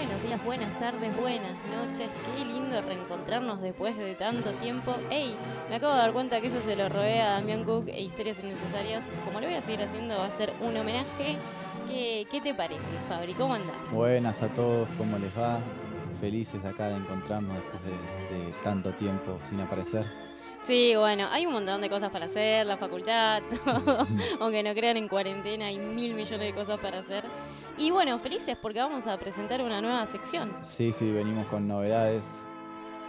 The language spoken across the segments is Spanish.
Buenos días, buenas tardes, buenas noches. Qué lindo reencontrarnos después de tanto tiempo. ¡Ey! Me acabo de dar cuenta que eso se lo robé a Damián Cook e Historias Innecesarias. Como lo voy a seguir haciendo, va a ser un homenaje. ¿Qué, qué te parece, Fabri? ¿Cómo andás? Buenas a todos, ¿cómo les va? Felices acá de encontrarnos después de, de tanto tiempo sin aparecer. Sí, bueno, hay un montón de cosas para hacer, la facultad, todo. Aunque no crean en cuarentena, hay mil millones de cosas para hacer. Y bueno, felices porque vamos a presentar una nueva sección. Sí, sí, venimos con novedades.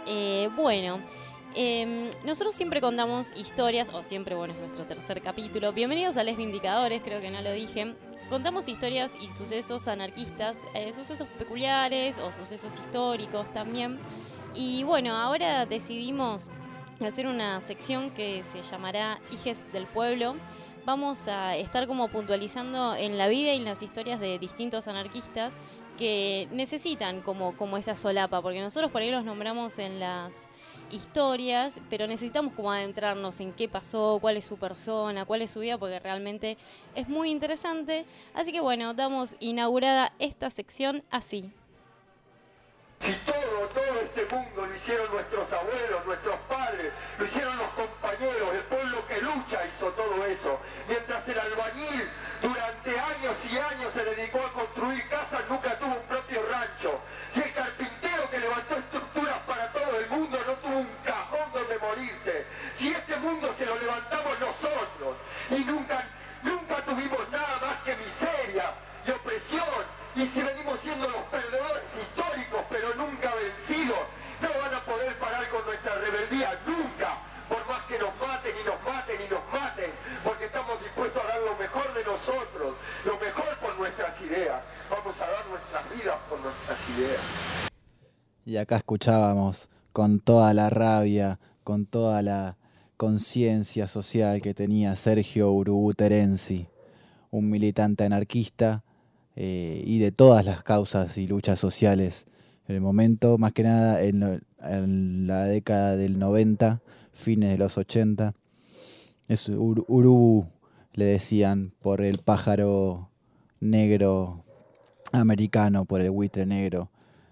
Eh, bueno, em, nosotros siempre contamos historias, o siempre, bueno, es nuestro tercer capítulo. Bienvenidos a Les Vindicadores, creo que no lo dije. Contamos historias y sucesos anarquistas, eh, sucesos peculiares o sucesos históricos también. Y bueno, ahora decidimos hacer una sección que se llamará Hijes del Pueblo. Vamos a estar como puntualizando en la vida y en las historias de distintos anarquistas que necesitan como, como esa solapa, porque nosotros por ahí los nombramos en las historias, pero necesitamos como adentrarnos en qué pasó, cuál es su persona, cuál es su vida, porque realmente es muy interesante. Así que bueno, damos inaugurada esta sección así. Si todo, todo este mundo lo hicieron nuestros abuelos, nuestros eso. Y acá escuchábamos con toda la rabia, con toda la conciencia social que tenía Sergio Urubu Terenzi, un militante anarquista eh, y de todas las causas y luchas sociales en el momento, más que nada en, en la década del 90, fines de los 80. Es Ur- Urubu, le decían, por el pájaro negro americano, por el buitre negro,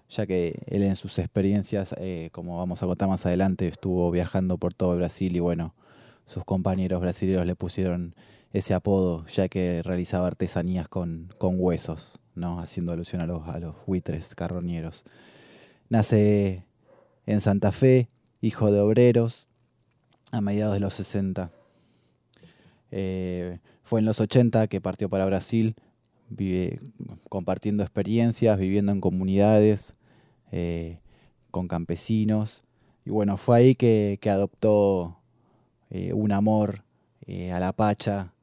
ya que él en sus experiencias, eh, como vamos a contar más adelante, estuvo viajando por todo Brasil y bueno, sus compañeros brasileños le pusieron ese apodo, ya que realizaba artesanías con, con huesos, ¿no? haciendo alusión a los, a los buitres carroñeros. Nace en Santa Fe, hijo de obreros, a mediados de los 60. Eh, fue en los 80 que partió para Brasil, vive, compartiendo experiencias, viviendo en comunidades, eh, con campesinos. Y bueno, fue ahí que, que adoptó eh, un amor eh, a la Pacha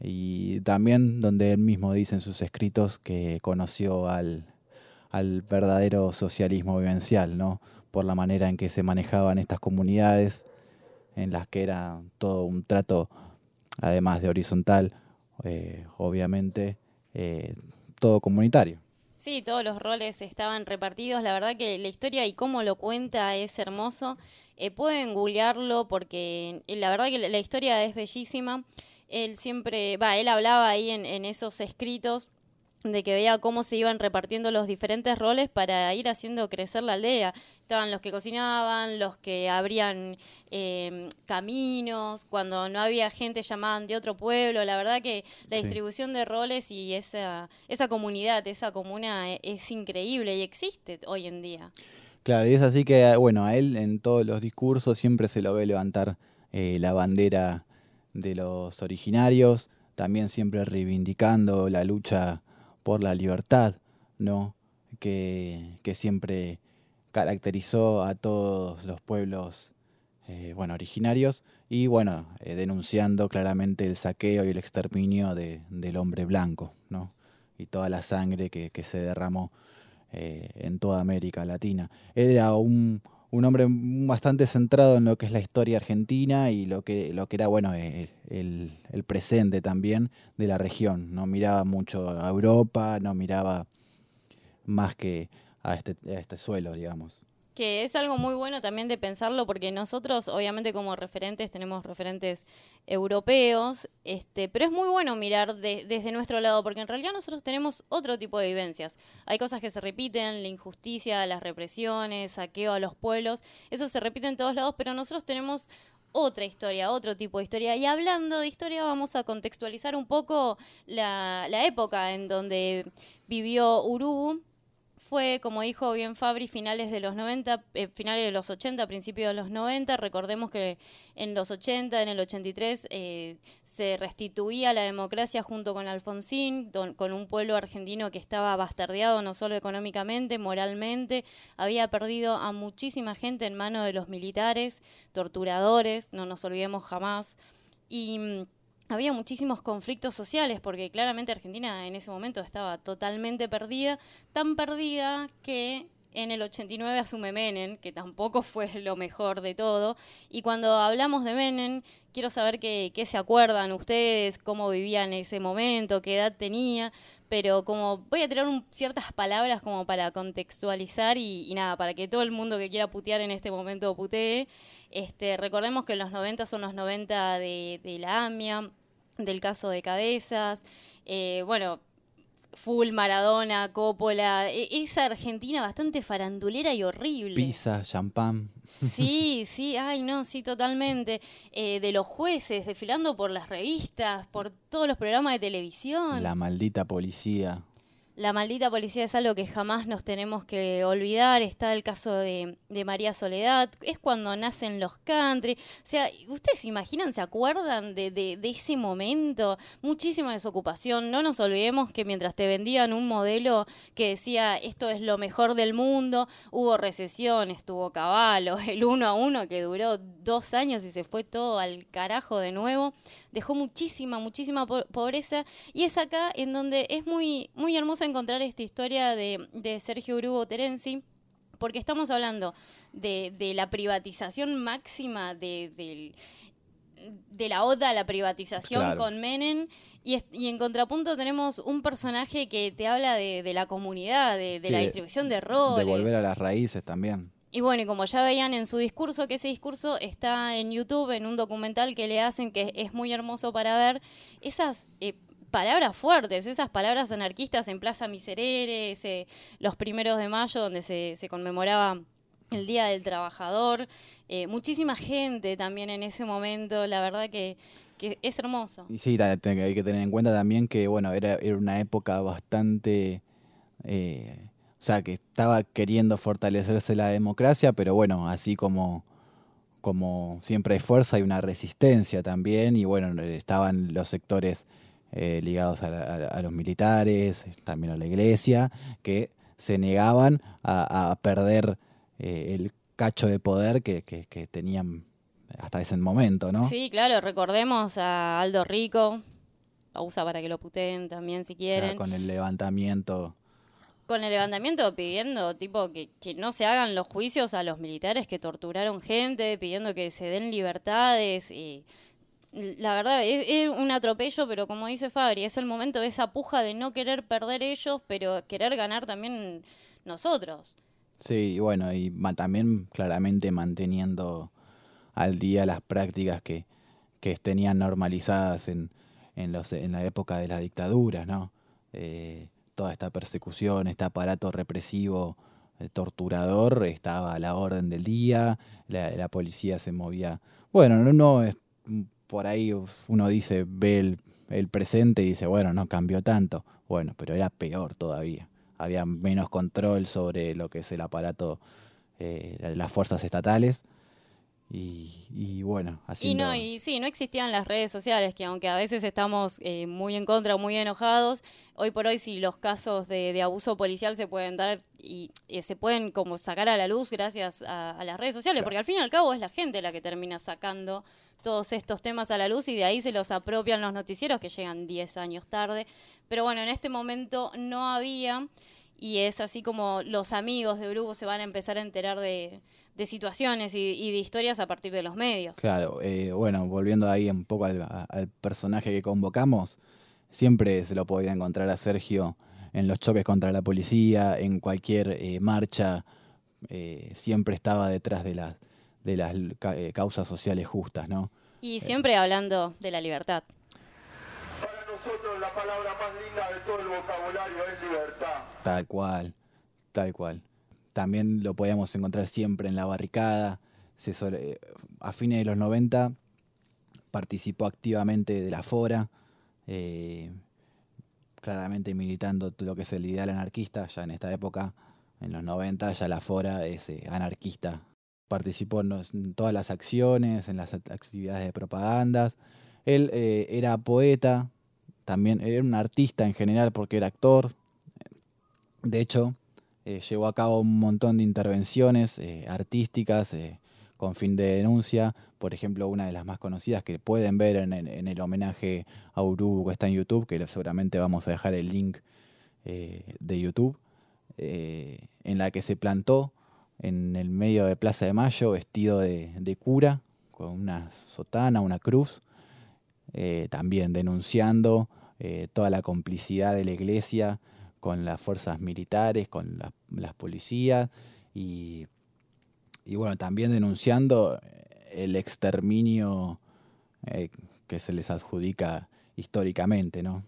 y también donde él mismo dice en sus escritos que conoció al, al verdadero socialismo vivencial, ¿no? Por la manera en que se manejaban estas comunidades, en las que era todo un trato, además de horizontal, obviamente, eh, todo comunitario. Sí, todos los roles estaban repartidos. La verdad que la historia y cómo lo cuenta es hermoso. Eh, pueden googlearlo porque eh, la verdad que la historia es bellísima. Él siempre, va, él hablaba ahí en, en esos escritos de que veía cómo se iban repartiendo los diferentes roles para ir haciendo crecer la aldea. Estaban los que cocinaban, los que abrían eh, caminos, cuando no había gente llamaban de otro pueblo. La verdad que la Sí. distribución de roles y esa, esa comunidad, esa comuna e- es increíble y existe hoy en día. Claro, y es así que, bueno, a él en todos los discursos siempre se lo ve levantar eh, la bandera de los originarios, también siempre reivindicando la lucha por la libertad, ¿no? Que, que siempre caracterizó a todos los pueblos, eh, bueno, originarios, y bueno, eh, denunciando claramente el saqueo y el exterminio de, del hombre blanco, ¿no? Y toda la sangre que, que se derramó eh, en toda América Latina. Era un, un hombre bastante centrado en lo que es la historia argentina y lo que, lo que era, bueno, eh, el, el presente también de la región. No miraba mucho a Europa, no miraba más que a este, a este suelo, digamos. Que es algo muy bueno también de pensarlo porque nosotros obviamente como referentes tenemos referentes europeos, este, pero es muy bueno mirar desde nuestro lado porque en realidad nosotros tenemos otro tipo de vivencias. Hay cosas que se repiten, la injusticia, las represiones, saqueo a los pueblos, eso se repite en todos lados, pero nosotros tenemos otra historia, otro tipo de historia. Y hablando de historia, vamos a contextualizar un poco la, la época en donde vivió Urubu fue, como dijo bien Fabri, finales de los 90, eh, finales de los 80, principios de los 90. Recordemos que en los 80, en el 83, eh, se restituía la democracia junto con Alfonsín, con un pueblo argentino que estaba bastardeado no solo económicamente, moralmente, había perdido a muchísima gente en manos de los militares, torturadores, no nos olvidemos jamás. Y mm, había muchísimos conflictos sociales, porque claramente Argentina en ese momento estaba totalmente perdida, tan perdida que en el 89 asume Menem, que tampoco fue lo mejor de todo. Y cuando hablamos de Menem, quiero saber qué, se acuerdan ustedes, cómo vivían ese momento, qué edad tenía, pero como voy a tirar ciertas palabras como para contextualizar y, nada, para que todo el mundo que quiera putear en este momento putee. Este, recordemos que los 90 son los 90 de, de la AMIA, del caso de Cabezas, eh, bueno, full Maradona, Coppola, e, esa Argentina bastante farandulera y horrible. Pizza, champán. Sí, sí, ay no, sí, totalmente. Eh, de los jueces, desfilando por las revistas, por todos los programas de televisión. La maldita policía. La maldita policía es algo que jamás nos tenemos que olvidar. Está el caso de, María Soledad. Es cuando nacen los country. O sea, ¿ustedes se imaginan, se acuerdan de, de, ese momento? Muchísima desocupación. No nos olvidemos que mientras te vendían un modelo que decía esto es lo mejor del mundo, hubo recesión, estuvo caballo, el uno a uno que duró dos años y se fue todo al carajo de nuevo dejó muchísima, muchísima pobreza y es acá en donde es muy, muy hermosa encontrar esta historia de, de Sergio Urugo Terenzi, porque estamos hablando de, de la privatización máxima de, de la oda a la privatización con Menem y, y, en contrapunto tenemos un personaje que te habla de, la comunidad, de, la distribución de roles. De volver a las raíces también. Y bueno, y como ya veían en su discurso, que ese discurso está en YouTube, en un documental que le hacen, que es muy hermoso para ver, esas eh, palabras fuertes, esas palabras anarquistas en Plaza Miserere, los primeros de mayo, donde se, conmemoraba el Día del Trabajador, eh, muchísima gente también en ese momento, la verdad que, que es hermoso. Y sí, hay que tener en cuenta también que, bueno, era, era una época bastante... Eh, o sea, que estaba queriendo fortalecerse la democracia, pero bueno, así como, como siempre hay fuerza, hay una resistencia también, y bueno, estaban los sectores eh, ligados a, los militares, también a la iglesia, que se negaban a, perder eh, el cacho de poder que, que, tenían hasta ese momento, ¿no? Sí, claro, recordemos a Aldo Rico, usa para que lo puteen también si quieren. con el levantamiento con el levantamiento pidiendo tipo que, que, no se hagan los juicios a los militares que torturaron gente, pidiendo que se den libertades y la verdad es, un atropello, pero como dice Fabri, es el momento de esa puja de no querer perder ellos, pero querer ganar también nosotros. Sí, bueno, y también claramente manteniendo al día las prácticas que, que tenían normalizadas en, en, los, en la época de la dictadura, ¿no? Eh, toda esta persecución, este aparato represivo, eh, torturador, estaba a la orden del día, la, policía se movía. Bueno, no, es por ahí uno dice, ve el, presente y dice, bueno, no cambió tanto. Bueno, pero era peor todavía. Había menos control sobre lo que es el aparato eh, las fuerzas estatales y, bueno, así. Y no, y sí, no existían las redes sociales, que aunque a veces estamos eh, muy en contra muy enojados, hoy por hoy sí los casos de, abuso policial se pueden dar y, se pueden como sacar a la luz gracias a, las redes sociales, porque al fin y al cabo es la gente la que termina sacando todos estos temas a la luz y de ahí se los apropian los noticieros que llegan 10 años tarde. Pero bueno, en este momento no había y es así como los amigos de Brugo se van a empezar a enterar de de situaciones y, de historias a partir de los medios. Claro, eh, bueno, volviendo ahí un poco al, personaje que convocamos, siempre se lo podía encontrar a Sergio en los choques contra la policía, en cualquier eh, marcha eh, siempre estaba detrás de las, de las eh, causas sociales justas, ¿no? Y siempre hablando de la libertad. Para nosotros la palabra más linda de todo el vocabulario es libertad. Tal cual, tal cual. También lo podíamos encontrar siempre en la barricada. Se a fines de los 90 participó activamente de la FORA, eh, claramente militando lo que es el ideal anarquista, ya en esta época, en los 90, ya la FORA es eh, anarquista. Participó en, todas las acciones, en las actividades de propagandas. Él eh, era poeta, también era un artista en general porque era actor. De hecho, llevó a cabo un montón de intervenciones artísticas con fin de denuncia. Por ejemplo, una de las más conocidas que pueden ver en, el homenaje a Uru que está en YouTube, que seguramente vamos a dejar el link eh, de YouTube, eh, en la que se plantó en el medio de Plaza de Mayo vestido de, cura, con una sotana, una cruz, eh, también denunciando toda la complicidad de la iglesia con las fuerzas militares, con las policías y y bueno, también denunciando el exterminio eh, que se les adjudica históricamente, ¿no?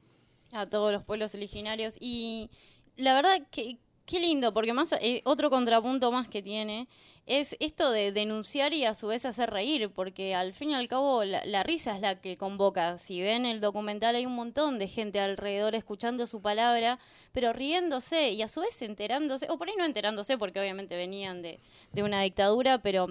A todos los pueblos originarios. Y la verdad que qué lindo, porque más eh, otro contrapunto más que tiene es esto de denunciar y a su vez hacer reír, porque al fin y al cabo la, risa es la que convoca. Si ven el documental hay un montón de gente alrededor escuchando su palabra, pero riéndose y a su vez enterándose, o por ahí no enterándose porque obviamente venían de, de una dictadura, pero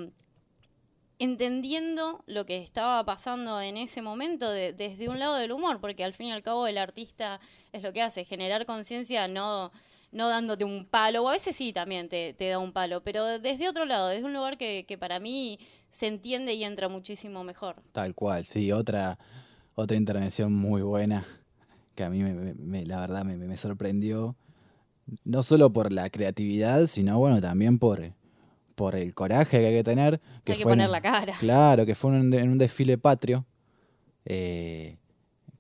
entendiendo lo que estaba pasando en ese momento desde un lado del humor, porque al fin y al cabo el artista es lo que hace, generar conciencia, no no dándote un palo, o a veces sí también te, da un palo, pero desde otro lado, desde un lugar que, para mí se entiende y entra muchísimo mejor. Tal cual, sí, otra, otra intervención muy buena que a mí me, la verdad me, sorprendió, no solo por la creatividad, sino bueno, también por, por el coraje que hay que tener. Que hay que poner la cara. Claro, que fue en, un desfile patrio. Eh,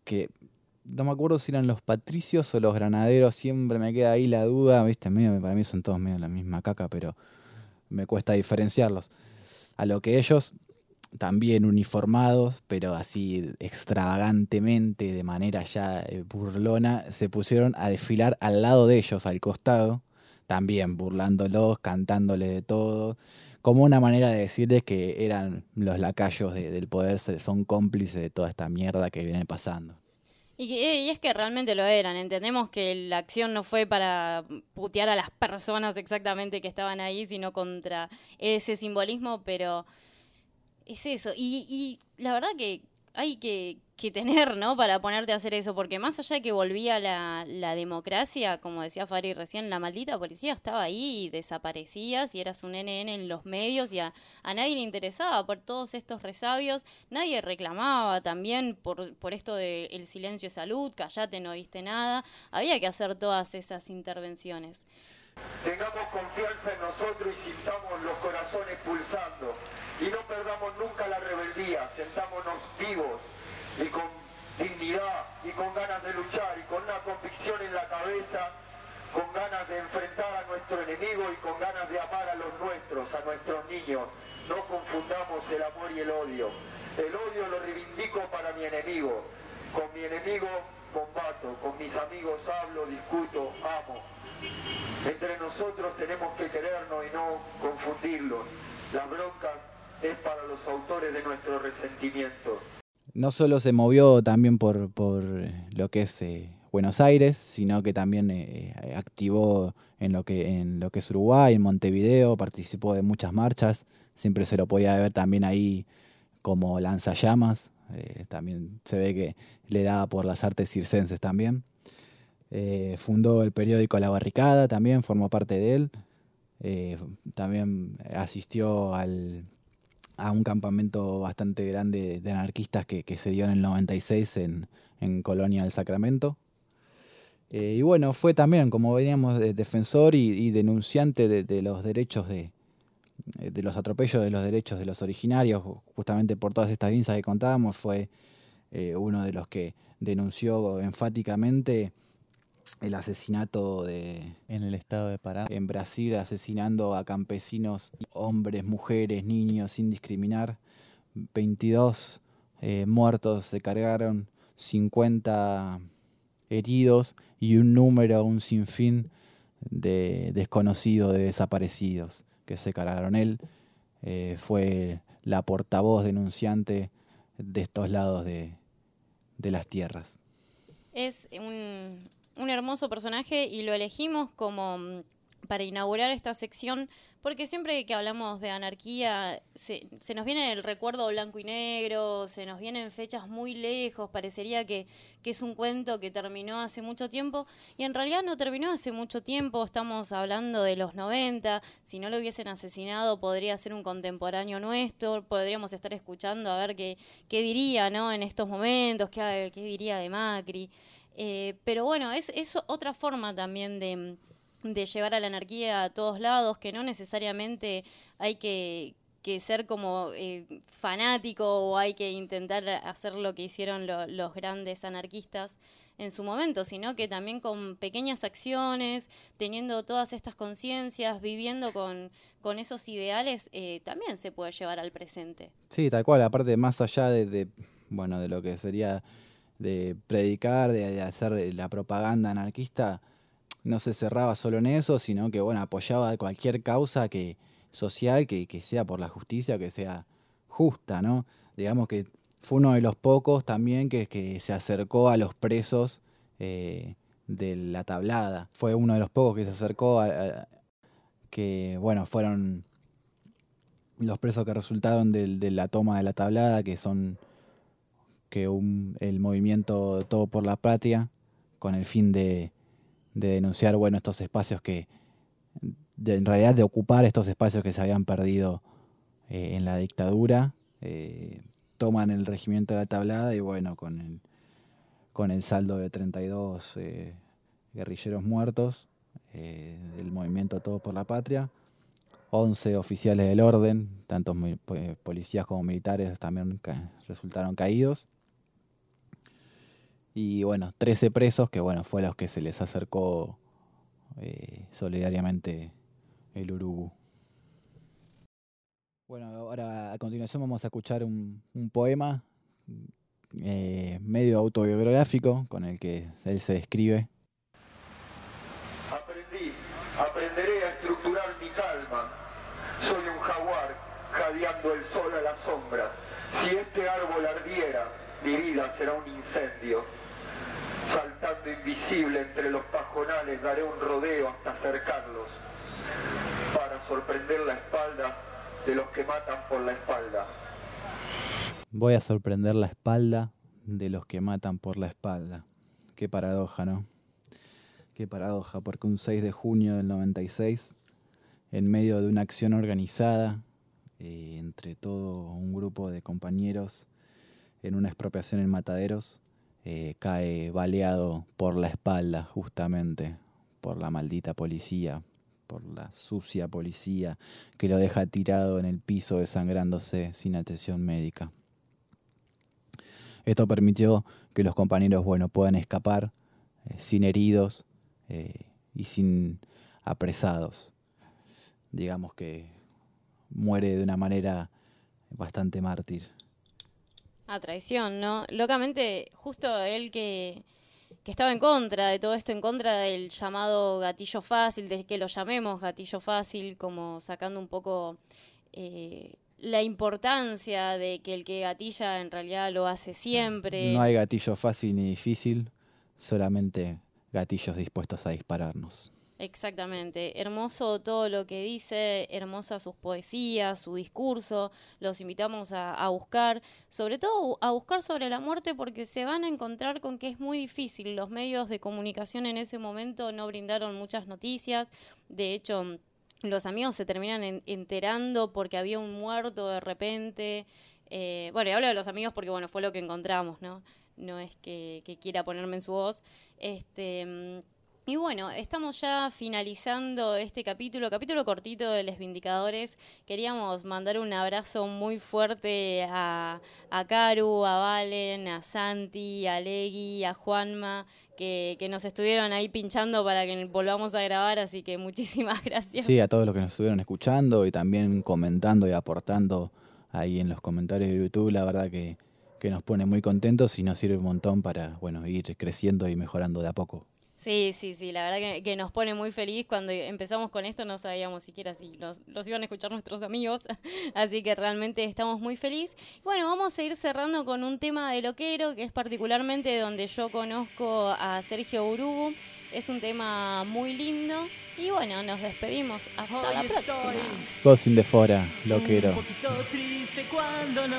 que no me acuerdo si eran los patricios o los granaderos, siempre me queda ahí la duda, viste, para mí son todos medio la misma caca, pero me cuesta diferenciarlos. A lo que ellos, también uniformados, pero así extravagantemente, de manera ya eh, burlona, se pusieron a desfilar al lado de ellos, al costado, también burlándolos, cantándole de todo, como una manera de decirles que eran los lacayos del poder, son cómplices de toda esta mierda que viene pasando. Eh, y, es que realmente lo eran. Entendemos que la acción no fue para putear a las personas exactamente que estaban ahí, sino contra ese simbolismo, pero es eso. Y, y la verdad que hay que, que tener, ¿no? Para ponerte a hacer eso, porque más allá de que volvía la, la democracia, como decía Fari recién, la maldita policía estaba ahí y desaparecía, si eras un NN en los medios y a, nadie le interesaba por todos estos resabios, nadie reclamaba también por, por esto del el silencio de salud, callate, no viste nada, había que hacer todas esas intervenciones. Tengamos confianza en nosotros y sintamos los corazones pulsando y no perdamos nunca la rebeldía, sentámonos vivos y con dignidad y con ganas de luchar y con una convicción en la cabeza, con ganas de enfrentar a nuestro enemigo y con ganas de amar a los nuestros, a nuestros niños. No confundamos el amor y el odio. El odio lo reivindico para mi enemigo. Con mi enemigo combato, con mis amigos hablo, discuto, amo. Entre nosotros tenemos que querernos y no confundirlos. Las broncas es para los autores de nuestro resentimiento no solo se movió también por, por lo que es eh, Buenos Aires, sino que también eh, eh, activó en lo, que, en lo que es Uruguay, en Montevideo, participó de muchas marchas, siempre se lo podía ver también ahí como lanzallamas, también se ve que le daba por las artes circenses también. fundó el periódico La Barricada, también formó parte de él. también asistió al a un campamento bastante grande de anarquistas que, se dio en el 96 en, en Colonia del Sacramento. Eh, y bueno, fue también, como veníamos, de defensor y, denunciante de, los derechos de, de los atropellos de los derechos de los originarios, justamente por todas estas vinzas que contábamos, fue eh, uno de los que denunció enfáticamente el asesinato de En el estado de Pará. en Brasil asesinando a campesinos, hombres, mujeres, niños sin discriminar. 22 eh, muertos se cargaron, 50 heridos y un número, un sinfín de desconocidos, de desaparecidos que se cargaron. Él eh, fue la portavoz denunciante de estos lados de, de las tierras. Es un, un hermoso personaje y lo elegimos como mm, para inaugurar esta sección porque siempre que hablamos de anarquía se, se nos viene el recuerdo blanco y negro, se nos vienen fechas muy lejos, parecería que, que es un cuento que terminó hace mucho tiempo y en realidad no terminó hace mucho tiempo, estamos hablando de los 90, si no lo hubiesen asesinado podría ser un contemporáneo nuestro, podríamos estar escuchando a ver qué, qué diría ¿no? en estos momentos, qué, qué diría de Macri. Eh, pero bueno, es, es otra forma también de, llevar a la anarquía a todos lados, que no necesariamente hay que, ser como eh, fanático o hay que intentar hacer lo que hicieron lo- los grandes anarquistas en su momento, sino que también con pequeñas acciones, teniendo todas estas conciencias, viviendo con, esos ideales, eh, también se puede llevar al presente. Sí, tal cual, aparte más allá de, bueno, de lo que sería de predicar, de, de hacer la propaganda anarquista, no se cerraba solo en eso, sino que bueno, apoyaba cualquier causa que social que, que sea por la justicia, que sea justa, ¿no? Digamos que fue uno de los pocos también que, que se acercó a los presos eh, de la tablada. Fue uno de los pocos que se acercó a, que, bueno, fueron los presos que resultaron de, la toma de la tablada, que son que un- el movimiento Todo por la Patria, con el fin de, de denunciar bueno, estos espacios que, de- en realidad de ocupar estos espacios que se habían perdido eh, en la dictadura, eh, toman el regimiento de la tablada y bueno, con el, con el saldo de 32 eh, guerrilleros muertos eh, del movimiento Todo por la Patria, 11 oficiales del orden, tanto policías como militares también resultaron caídos. Y bueno, 13 presos que bueno, fue a los que se les acercó eh, solidariamente el Urubu. Bueno, ahora a continuación vamos a escuchar un, poema eh, medio autobiográfico con el que él se describe. Aprendí, aprenderé a estructurar mi calma. Soy un jaguar jadeando el sol a la sombra. Si este árbol ardiera, mi vida será un incendio. Saltando invisible entre los pajonales, daré un rodeo hasta acercarlos. Para sorprender la espalda de los que matan por la espalda. Voy a sorprender la espalda de los que matan por la espalda. Qué paradoja, ¿no? Qué paradoja, porque un 6 de junio del 96, en medio de una acción organizada eh, entre todo un grupo de compañeros en una expropiación en Mataderos, eh, cae baleado por la espalda, justamente, por la maldita policía, por la sucia policía que lo deja tirado en el piso desangrándose sin atención médica. Esto permitió que los compañeros bueno, puedan escapar eh, sin heridos eh, y sin apresados. Digamos que muere de una manera bastante mártir. A traición, ¿no? Locamente, justo él que, que estaba en contra de todo esto, en contra del llamado gatillo fácil, de que lo llamemos gatillo fácil, como sacando un poco eh, la importancia de que el que gatilla en realidad lo hace siempre. No hay gatillo fácil ni difícil, solamente gatillos dispuestos a dispararnos. Exactamente, hermoso todo lo que dice, hermosas sus poesías, su discurso, los invitamos a, a buscar, sobre todo a buscar sobre la muerte porque se van a encontrar con que es muy difícil, los medios de comunicación en ese momento no brindaron muchas noticias, de hecho los amigos se terminan en- enterando porque había un muerto de repente, eh, bueno, y hablo de los amigos porque bueno, fue lo que encontramos, ¿no? No es que, que quiera ponerme en su voz, este... y bueno, estamos ya finalizando este capítulo, capítulo cortito de Les Vindicadores. Queríamos mandar un abrazo muy fuerte a, a Caru, a Valen, a Santi, a Legui, a Juanma, que, que nos estuvieron ahí pinchando para que volvamos a grabar, así que muchísimas gracias. Sí, a todos los que nos estuvieron escuchando y también comentando y aportando ahí en los comentarios de YouTube, la verdad que, que nos pone muy contentos y nos sirve un montón para bueno ir creciendo y mejorando de a poco. Sí, sí, sí, la verdad que, que, nos pone muy feliz. Cuando empezamos con esto no sabíamos siquiera si los, los iban a escuchar nuestros amigos, así que realmente estamos muy felices. Bueno, vamos a ir cerrando con un tema de loquero, que es particularmente donde yo conozco a Sergio Urubu. Es un tema muy lindo y bueno, nos despedimos. Hasta Hoy la próxima. Vos sin de fora, loquero. Un poquito triste cuando no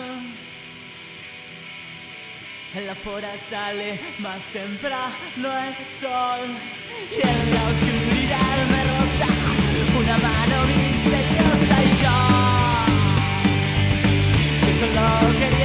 en la pora sale más temprano el sol. Y en la oscuridad me roza una mano misteriosa y yo. Que solo quería